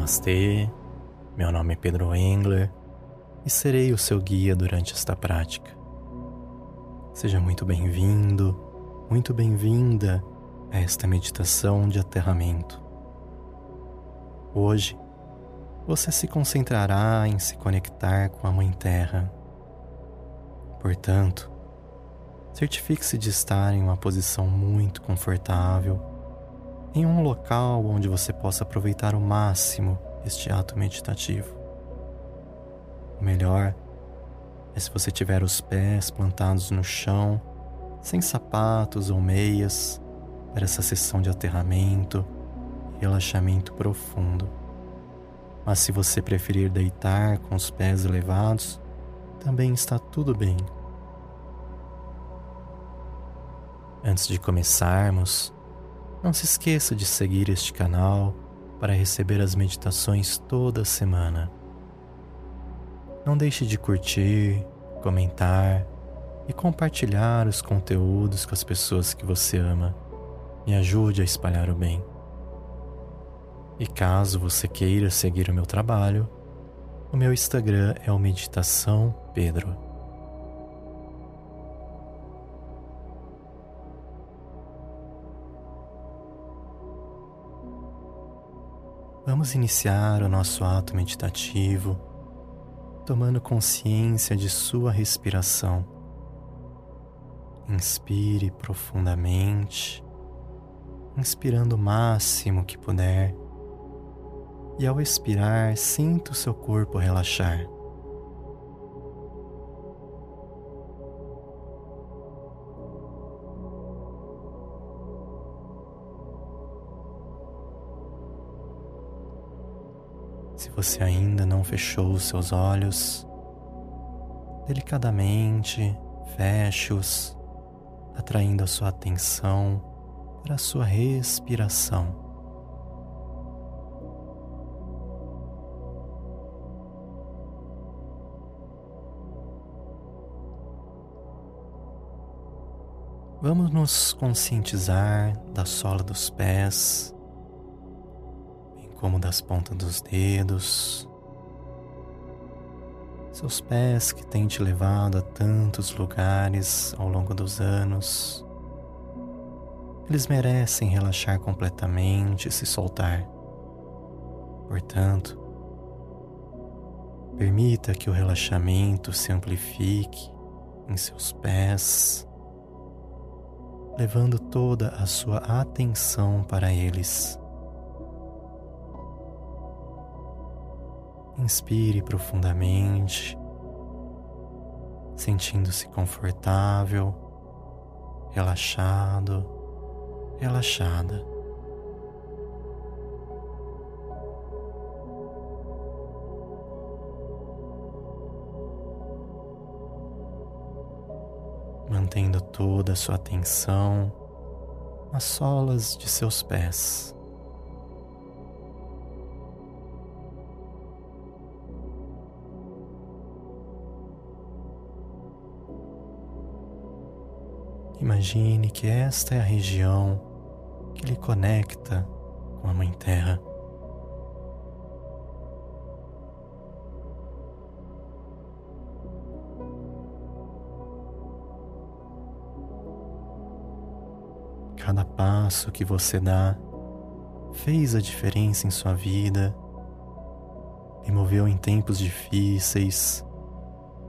Namastê, meu nome é Pedro Engler e serei o seu guia durante esta prática. Seja muito bem-vindo, muito bem-vinda a esta meditação de aterramento. Hoje, você se concentrará em se conectar com a Mãe Terra. Portanto, certifique-se de estar em uma posição muito confortável, em um local onde você possa aproveitar o máximo este ato meditativo. O melhor é se você tiver os pés plantados no chão, sem sapatos ou meias, para essa sessão de aterramento e relaxamento profundo. Mas se você preferir deitar com os pés elevados, também está tudo bem. Antes de começarmos, não se esqueça de seguir este canal para receber as meditações toda semana. Não deixe de curtir, comentar e compartilhar os conteúdos com as pessoas que você ama. Me ajude a espalhar o bem. E caso você queira seguir o meu trabalho, o meu Instagram é o Meditação Pedro. Vamos iniciar o nosso ato meditativo tomando consciência de sua respiração. Inspire profundamente, inspirando o máximo que puder, e ao expirar, sinta o seu corpo relaxar. Se você ainda não fechou os seus olhos, delicadamente feche-os, atraindo a sua atenção para a sua respiração. Vamos nos conscientizar da sola dos pés como das pontas dos dedos, seus pés que têm te levado a tantos lugares ao longo dos anos. Eles merecem relaxar completamente e se soltar. Portanto, permita que o relaxamento se amplifique em seus pés, levando toda a sua atenção para eles. Inspire profundamente, sentindo-se confortável, relaxado, relaxada. Mantendo toda a sua atenção nas solas de seus pés. Imagine que esta é a região que lhe conecta com a Mãe Terra. Cada passo que você dá fez a diferença em sua vida, lhe moveu em tempos difíceis,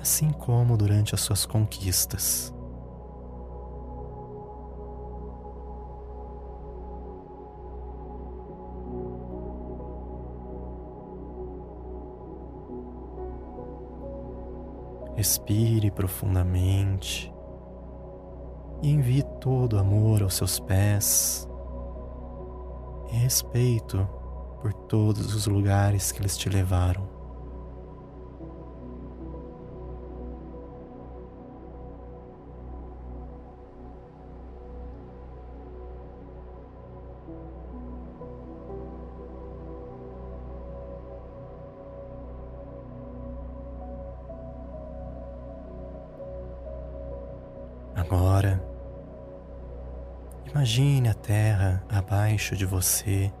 assim como durante as suas conquistas. Respire profundamente e envie todo amor aos seus pés e respeito por todos os lugares que eles te levaram. Imagine a terra abaixo de você,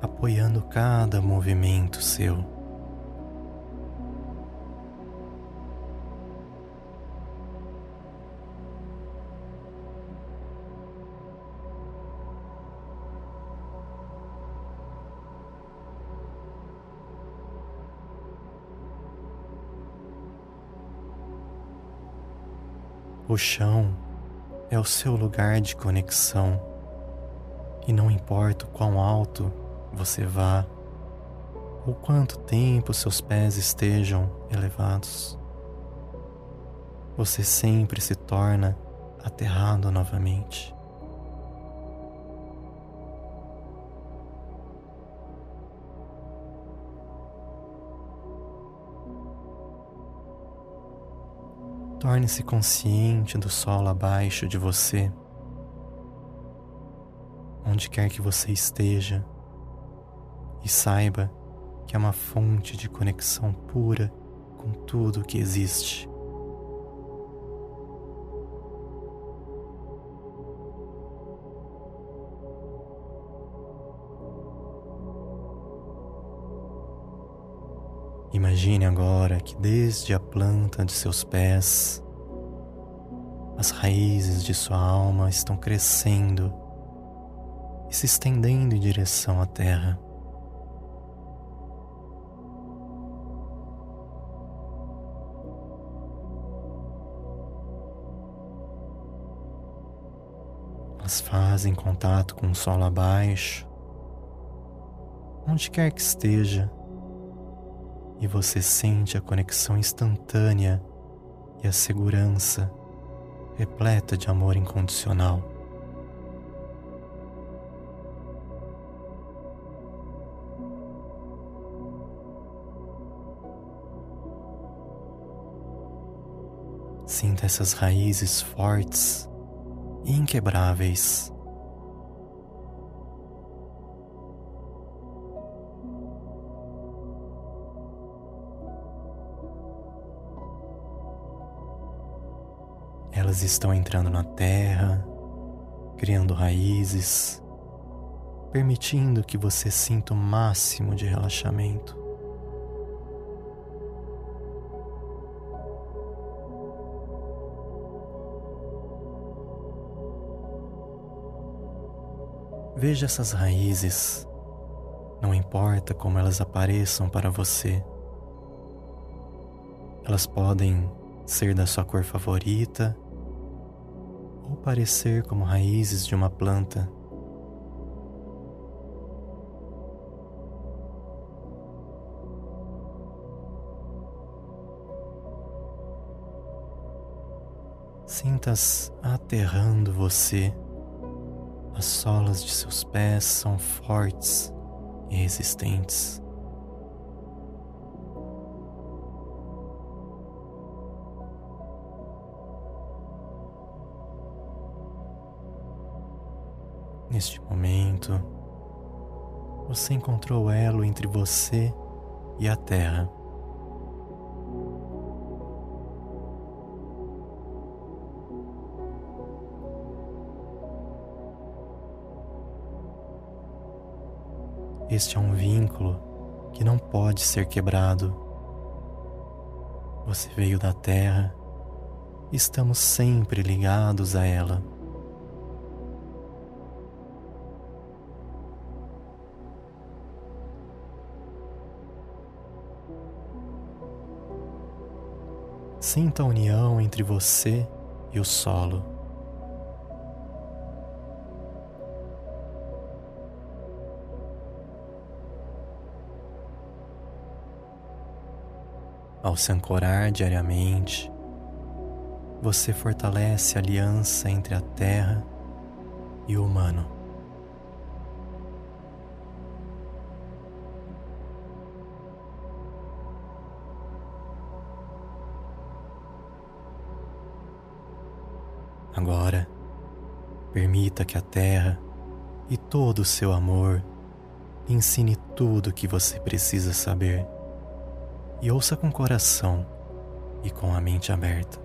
apoiando cada movimento seu. O chão é o seu lugar de conexão e não importa o quão alto você vá ou quanto tempo seus pés estejam elevados, você sempre se torna aterrado novamente. Torne-se consciente do solo abaixo de você, onde quer que você esteja, e saiba que é uma fonte de conexão pura com tudo o que existe. Imagine agora que desde a planta de seus pés, as raízes de sua alma estão crescendo e se estendendo em direção à terra. Elas fazem contato com o solo abaixo, onde quer que esteja e você sente a conexão instantânea e a segurança repleta de amor incondicional. Sinta essas raízes fortes e inquebráveis Elas estão entrando na terra, criando raízes, permitindo que você sinta o máximo de relaxamento. Veja essas raízes, não importa como elas apareçam para você. Elas podem ser da sua cor favorita parecer como raízes de uma planta. Sintas aterrando você. As solas de seus pés são fortes e resistentes. Neste momento, você encontrou elo entre você e a Terra. Este é um vínculo que não pode ser quebrado. Você veio da Terra estamos sempre ligados a ela. Sinta a união entre você e o solo. Ao se ancorar diariamente, você fortalece a aliança entre a terra e o humano. Permita que a terra e todo o seu amor ensine tudo o que você precisa saber e ouça com o coração e com a mente aberta.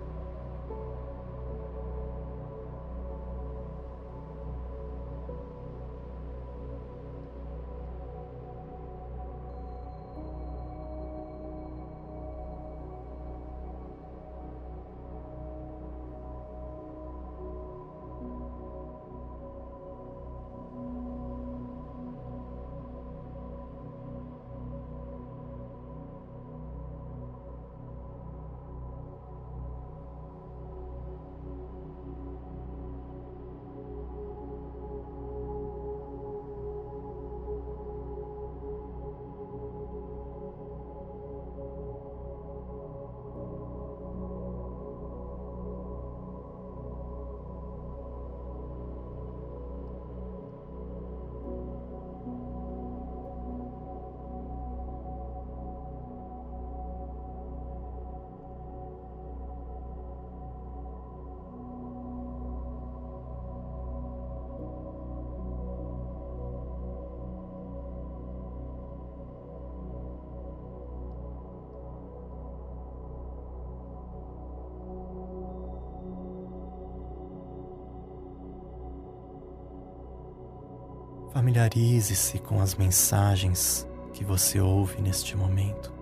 Familiarize-se com as mensagens que você ouve neste momento.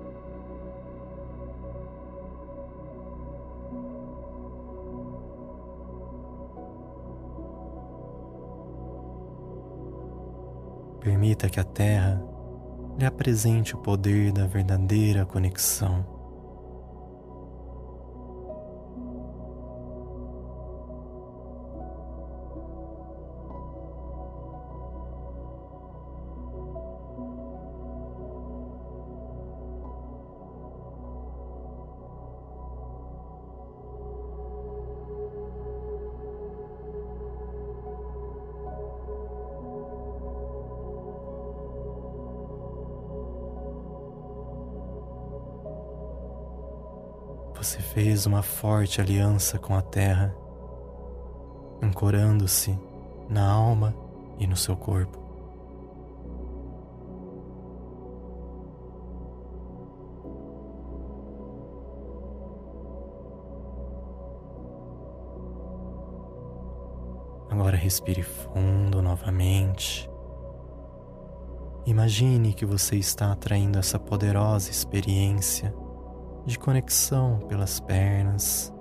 Permita que a Terra lhe apresente o poder da verdadeira conexão. Você fez uma forte aliança com a terra, ancorando-se na alma e no seu corpo. Agora respire fundo novamente. Imagine que você está atraindo essa poderosa experiência de conexão pelas pernas,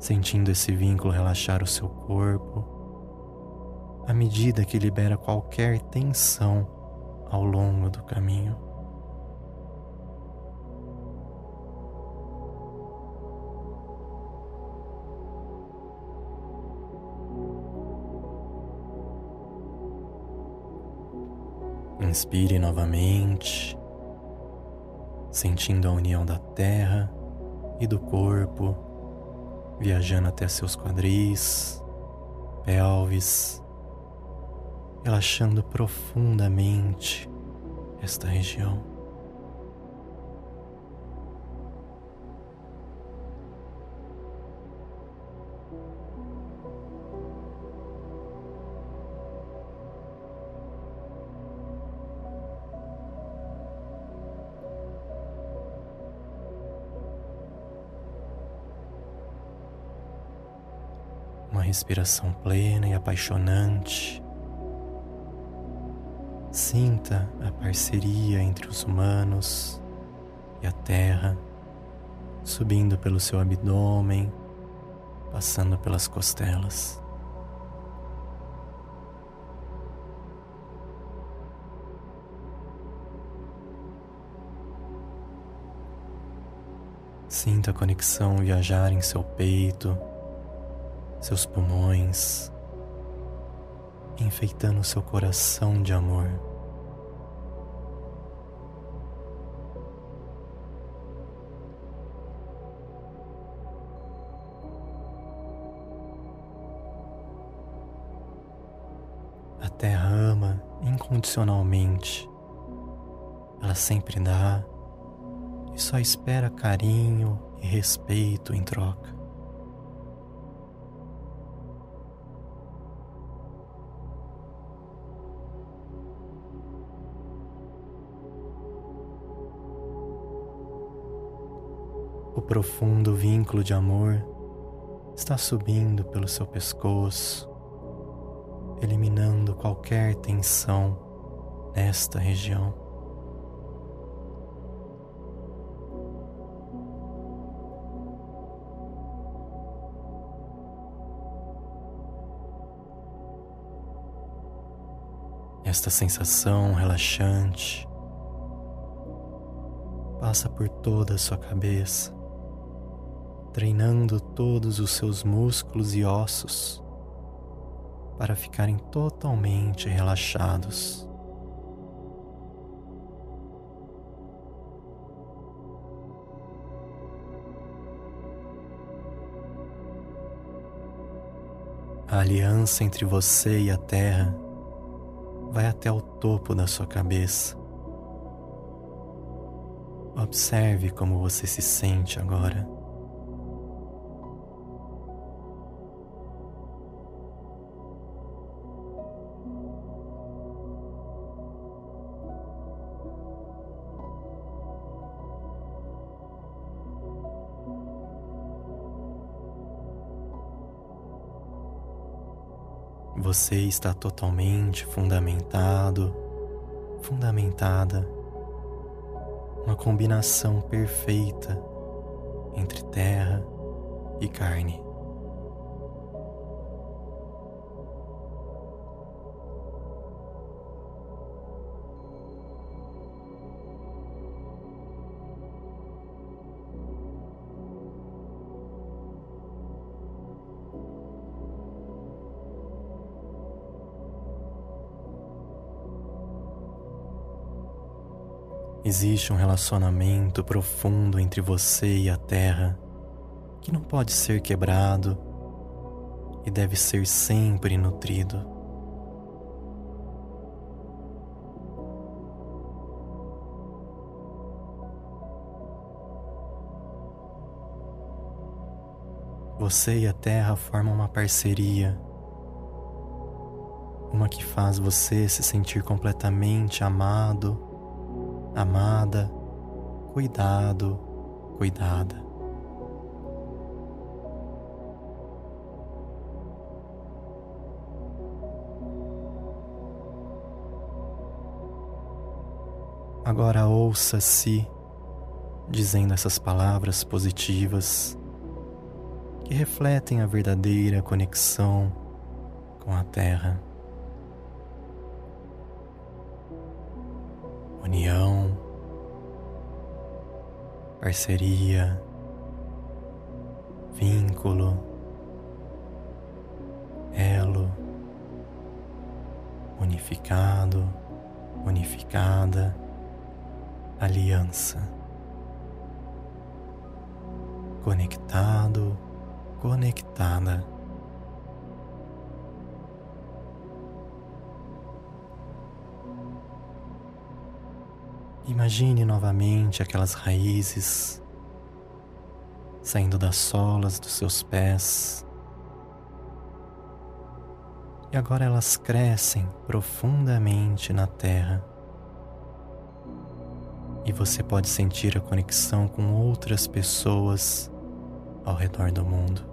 sentindo esse vínculo relaxar o seu corpo, à medida que libera qualquer tensão ao longo do caminho. Inspire novamente sentindo a união da terra e do corpo, viajando até seus quadris, pelvis, relaxando profundamente esta região. Respiração plena e apaixonante. Sinta a parceria entre os humanos e a terra, subindo pelo seu abdômen, passando pelas costelas. Sinta a conexão viajar em seu peito, seus pulmões, enfeitando seu coração de amor. A terra ama incondicionalmente. Ela sempre dá e só espera carinho e respeito em troca. Profundo vínculo de amor está subindo pelo seu pescoço, eliminando qualquer tensão nesta região. Esta sensação relaxante passa por toda a sua cabeça treinando todos os seus músculos e ossos para ficarem totalmente relaxados. A aliança entre você e a terra vai até o topo da sua cabeça. Observe como você se sente agora. Você está totalmente fundamentado, fundamentada, uma combinação perfeita entre terra e carne. Existe um relacionamento profundo entre você e a Terra que não pode ser quebrado e deve ser sempre nutrido. Você e a Terra formam uma parceria, uma que faz você se sentir completamente amado amada, cuidado, cuidada. Agora ouça-se dizendo essas palavras positivas que refletem a verdadeira conexão com a Terra. União, parceria, vínculo, elo, unificado, unificada, aliança, conectado, conectada. Imagine novamente aquelas raízes saindo das solas dos seus pés. E agora elas crescem profundamente na terra. E você pode sentir a conexão com outras pessoas ao redor do mundo.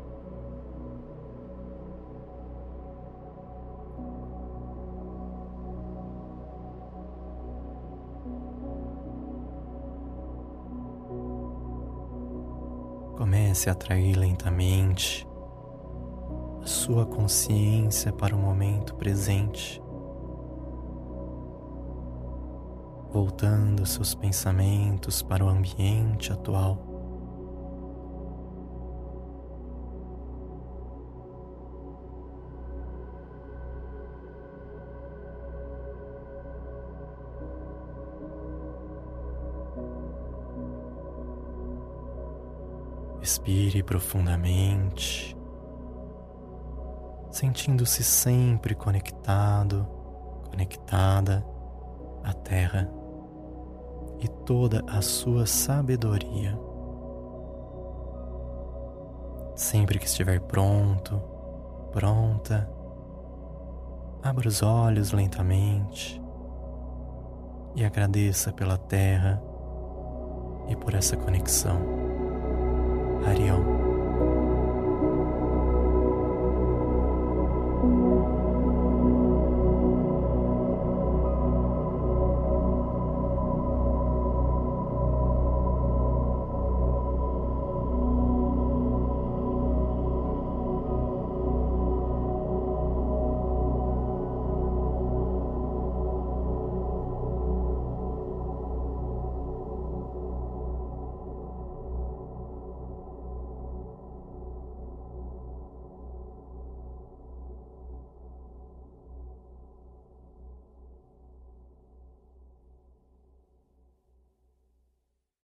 Comece a atrair lentamente a sua consciência para o momento presente, voltando seus pensamentos para o ambiente atual. Respire profundamente, sentindo-se sempre conectado, conectada à Terra e toda a sua sabedoria. Sempre que estiver pronto, pronta, abra os olhos lentamente e agradeça pela Terra e por essa conexão. Hariom.